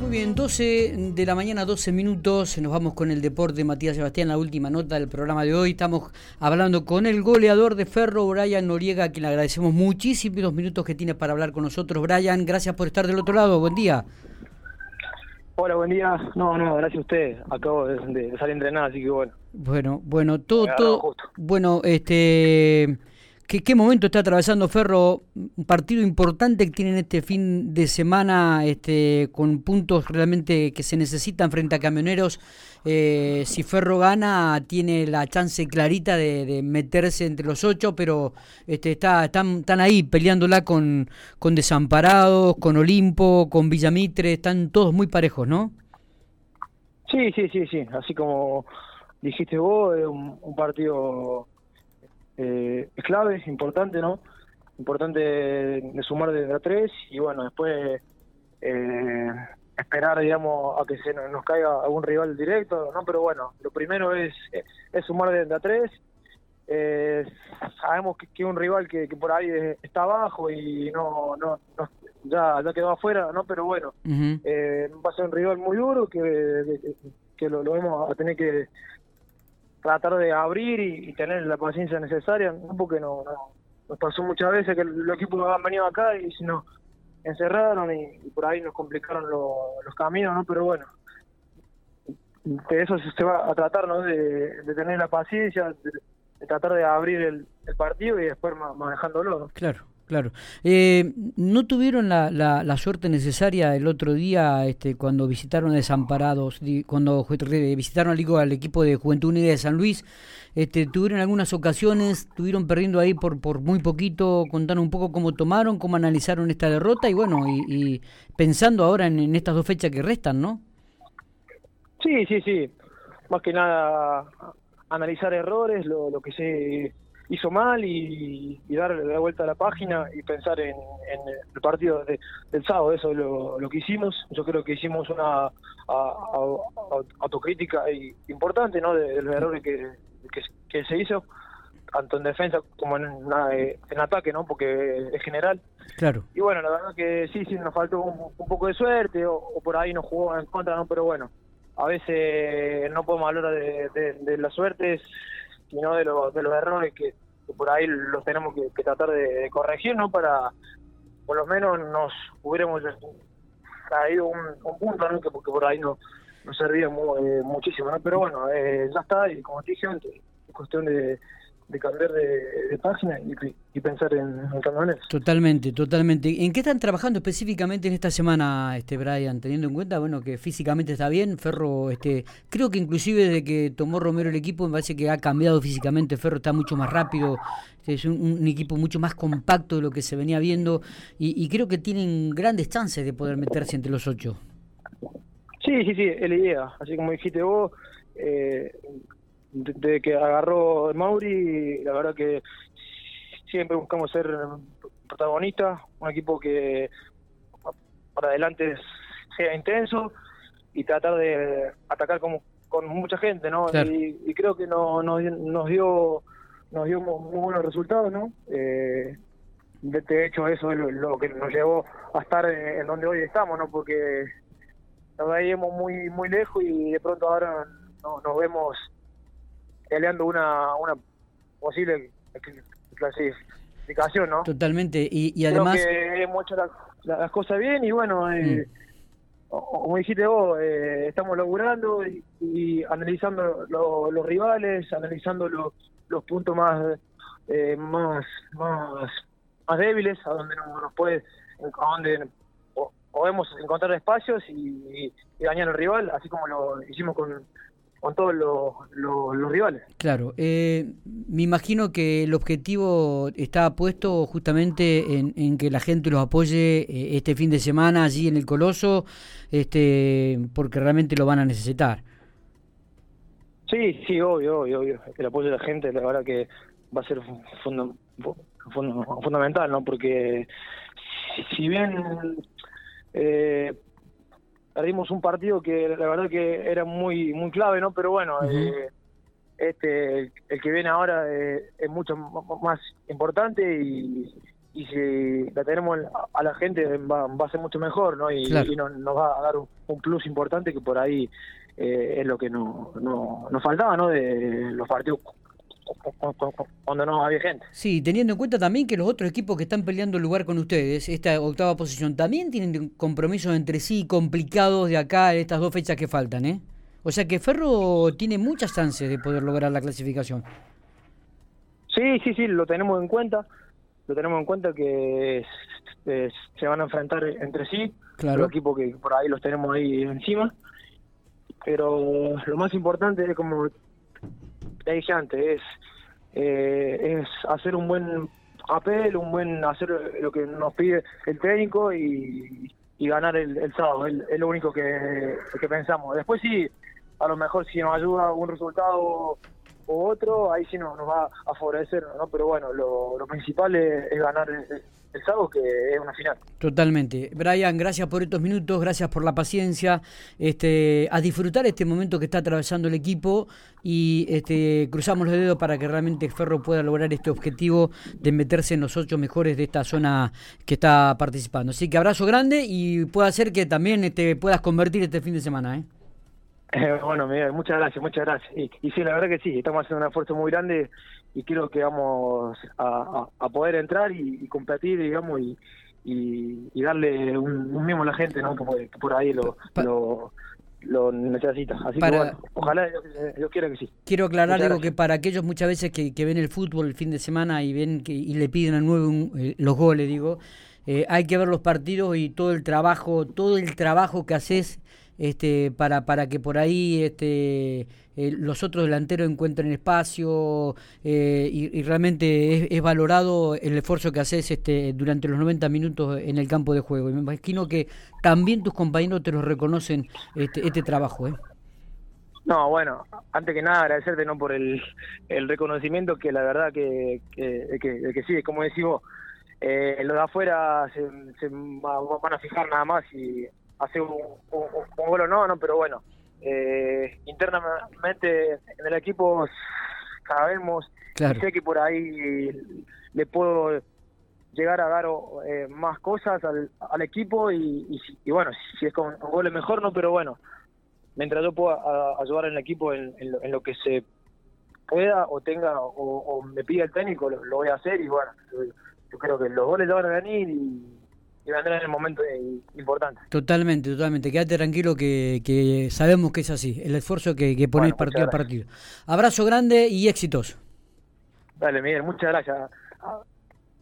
Muy bien, 12 de la mañana, 12 minutos. Nos vamos con el deporte Matías Sebastián, la última nota del programa de hoy. Estamos hablando con el goleador de Ferro, Brian Noriega, a quien le agradecemos muchísimos los minutos que tiene para hablar con nosotros. Brian, gracias por estar del otro lado. Buen día. Hola, buen día. No, no, gracias a usted. Acabo de, de salir a entrenar, así que bueno. Bueno, bueno, todo, todo. Bueno, este. ¿Qué, ¿Qué, momento está atravesando Ferro? Un partido importante que tienen este fin de semana este, con puntos realmente que se necesitan frente a camioneros. Eh, si Ferro gana, tiene la chance clarita de, meterse entre los ocho, pero este, está, están, ahí peleándola con, con Desamparados, con Olimpo, con Villamitre, están todos muy parejos, ¿no? Sí, sí, sí, sí. Así como dijiste vos, es un partido eh, es clave, es importante, ¿no? Importante de sumar desde a tres y bueno, después eh, esperar, digamos, a que se nos, caiga algún rival directo, ¿no? Pero bueno, lo primero es, es sumar desde a tres. Eh, sabemos que, que, un rival que, que por ahí está abajo y no, no, no ya, ya quedó afuera, ¿no? Pero bueno, uh -huh. eh, va a ser un rival muy duro que, que, que lo, lo, vamos a tener que, tratar de abrir y, tener la paciencia necesaria, ¿no? porque no, no, nos pasó muchas veces que los equipos han venido acá y nos encerraron y, por ahí nos complicaron lo, los caminos, ¿no? Pero bueno, de eso se va a tratar, ¿no? De, tener la paciencia, de, tratar de abrir el, el partido y después manejándolo. Claro. Claro. Eh, ¿No tuvieron la, la, la, suerte necesaria el otro día este, cuando visitaron a Desamparados, cuando visitaron al, equipo de Juventud Unida de San Luis? Este, ¿Tuvieron algunas ocasiones, estuvieron perdiendo ahí por, por muy poquito? Contaron un poco cómo tomaron, cómo analizaron esta derrota y bueno, y, y pensando ahora en, estas dos fechas que restan, ¿no? Sí, sí, sí. Más que nada analizar errores, lo, lo que se hizo mal y, y darle la vuelta a la página y pensar en, en el partido de, del sábado, eso es lo, lo, que hicimos. Yo creo que hicimos una a, a, autocrítica importante ¿no? de, de los errores que, que, que, se hizo, tanto en defensa como en, en ataque, ¿no? porque es general. Claro. Y bueno, la verdad que sí, sí, nos faltó un, un poco de suerte o, o, por ahí nos jugó en contra, ¿no? pero bueno, a veces no podemos hablar de, de, de la suerte sino de, lo, de los errores que, por ahí los tenemos que, tratar de, corregir, ¿no? Para, por lo menos, nos hubiéramos traído un, un punto, ¿no? Que porque por ahí no, nos servía muy, eh, muchísimo, ¿no? Pero bueno, eh, ya está, y como te dije antes, es cuestión de, de cambiar de, de página y, y, pensar en, camioneros. Totalmente, totalmente. ¿En qué están trabajando específicamente en esta semana, este Brian? Teniendo en cuenta, bueno, que físicamente está bien, Ferro, este, creo que inclusive desde que tomó Romero el equipo, me parece que ha cambiado físicamente, Ferro está mucho más rápido, es un, un equipo mucho más compacto de lo que se venía viendo, y, y, creo que tienen grandes chances de poder meterse entre los ocho. Sí, sí, sí, es la idea. Así como dijiste vos, eh, desde que agarró Mauri, la verdad que siempre buscamos ser protagonistas, un equipo que para adelante sea intenso y tratar de atacar como con mucha gente, ¿no? Claro. Y, y, creo que no, no, nos dio nos dio muy buenos resultados, ¿no? Eh, de hecho eso es lo, lo, que nos llevó a estar en donde hoy estamos, ¿no? Porque nos veíamos muy muy lejos y de pronto ahora no, nos vemos peleando una, una posible clasificación, ¿no? Totalmente, y, y además... Creo que hemos hecho la, la, las cosas bien y bueno, eh, mm. como dijiste vos, eh, estamos laburando y, y analizando lo, los rivales, analizando lo, los puntos más, eh, más, más, más débiles, a donde no, nos puede, a donde podemos encontrar espacios y, y dañar al rival, así como lo hicimos con con todos los, los, los rivales. Claro, eh, me imagino que el objetivo está puesto justamente en, en que la gente los apoye eh, este fin de semana allí en el Coloso, este, porque realmente lo van a necesitar. Sí, sí, obvio, obvio, obvio. El apoyo de la gente, la verdad que va a ser funda, funda, fundamental, ¿no? Porque si, si bien eh, perdimos un partido que la verdad que era muy muy clave, ¿no? Pero bueno, uh -huh. eh, este el, el, que viene ahora eh, es mucho más importante y, y si la tenemos a la gente va, a ser mucho mejor, ¿no? Y, nos, va a dar un, plus importante que por ahí eh, es lo que no, no, nos faltaba, ¿no? De los partidos cuando no había gente. Sí, teniendo en cuenta también que los otros equipos que están peleando el lugar con ustedes, esta octava posición, también tienen compromisos entre sí complicados de acá, estas dos fechas que faltan, ¿eh? O sea que Ferro tiene muchas chances de poder lograr la clasificación. Sí, sí, sí, lo tenemos en cuenta lo tenemos en cuenta que se van a enfrentar entre sí, claro. los equipos que por ahí los tenemos ahí encima, pero lo más importante es como te dije antes, es, eh, es hacer un buen apel, un buen hacer lo que nos pide el técnico y, ganar el, sábado, es, lo único que, que pensamos. Después sí, a lo mejor si nos ayuda un resultado o otro, ahí sí nos, va a favorecer, ¿no? Pero bueno, lo, principal es, ganar el, sábado, que es una final. Totalmente. Brian, gracias por estos minutos, gracias por la paciencia, este, a disfrutar este momento que está atravesando el equipo y este, cruzamos los dedos para que realmente Ferro pueda lograr este objetivo de meterse en los ocho mejores de esta zona que está participando. Así que abrazo grande y puede ser que también te este, puedas convertir este fin de semana, ¿eh? bueno, Miguel, muchas gracias, muchas gracias. Y, sí, la verdad que sí, estamos haciendo un esfuerzo muy grande y creo que vamos a, poder entrar y, competir, digamos, y, y, darle un, un, a la gente, ¿no? Que por, ahí lo, lo, necesita. Así que bueno, ojalá yo, quiera que sí. Quiero aclarar algo que para aquellos muchas veces que, ven el fútbol el fin de semana y ven que y le piden a nuevo eh, los goles, digo, eh, hay que ver los partidos y todo el trabajo, todo el trabajo que haces este, para, para que por ahí este, eh, los otros delanteros encuentren espacio eh, y, realmente es, valorado el esfuerzo que haces este, durante los 90 minutos en el campo de juego. Y me imagino que también tus compañeros te lo reconocen este, este trabajo. ¿eh? No, bueno, antes que nada agradecerte no por el, el reconocimiento que la verdad que, que, que, sí, como decimos, eh, los de afuera se, se van a fijar nada más y hace un, un, gol o no, no, pero bueno, eh, internamente en el equipo sabemos, sé que por ahí le puedo llegar a dar eh, más cosas al, al equipo y, y, bueno, si es con, un goles mejor, no, pero bueno, mientras yo pueda ayudar en el equipo en, en, lo, que se pueda o tenga o, me pida el técnico, lo, voy a hacer y bueno, yo, creo que los goles van a venir y y vendrá en el momento importante. Totalmente, totalmente. Quédate tranquilo que, que sabemos que es así, el esfuerzo que, que ponéis partido a partido. Abrazo grande y éxitos. Dale, Miguel, muchas gracias.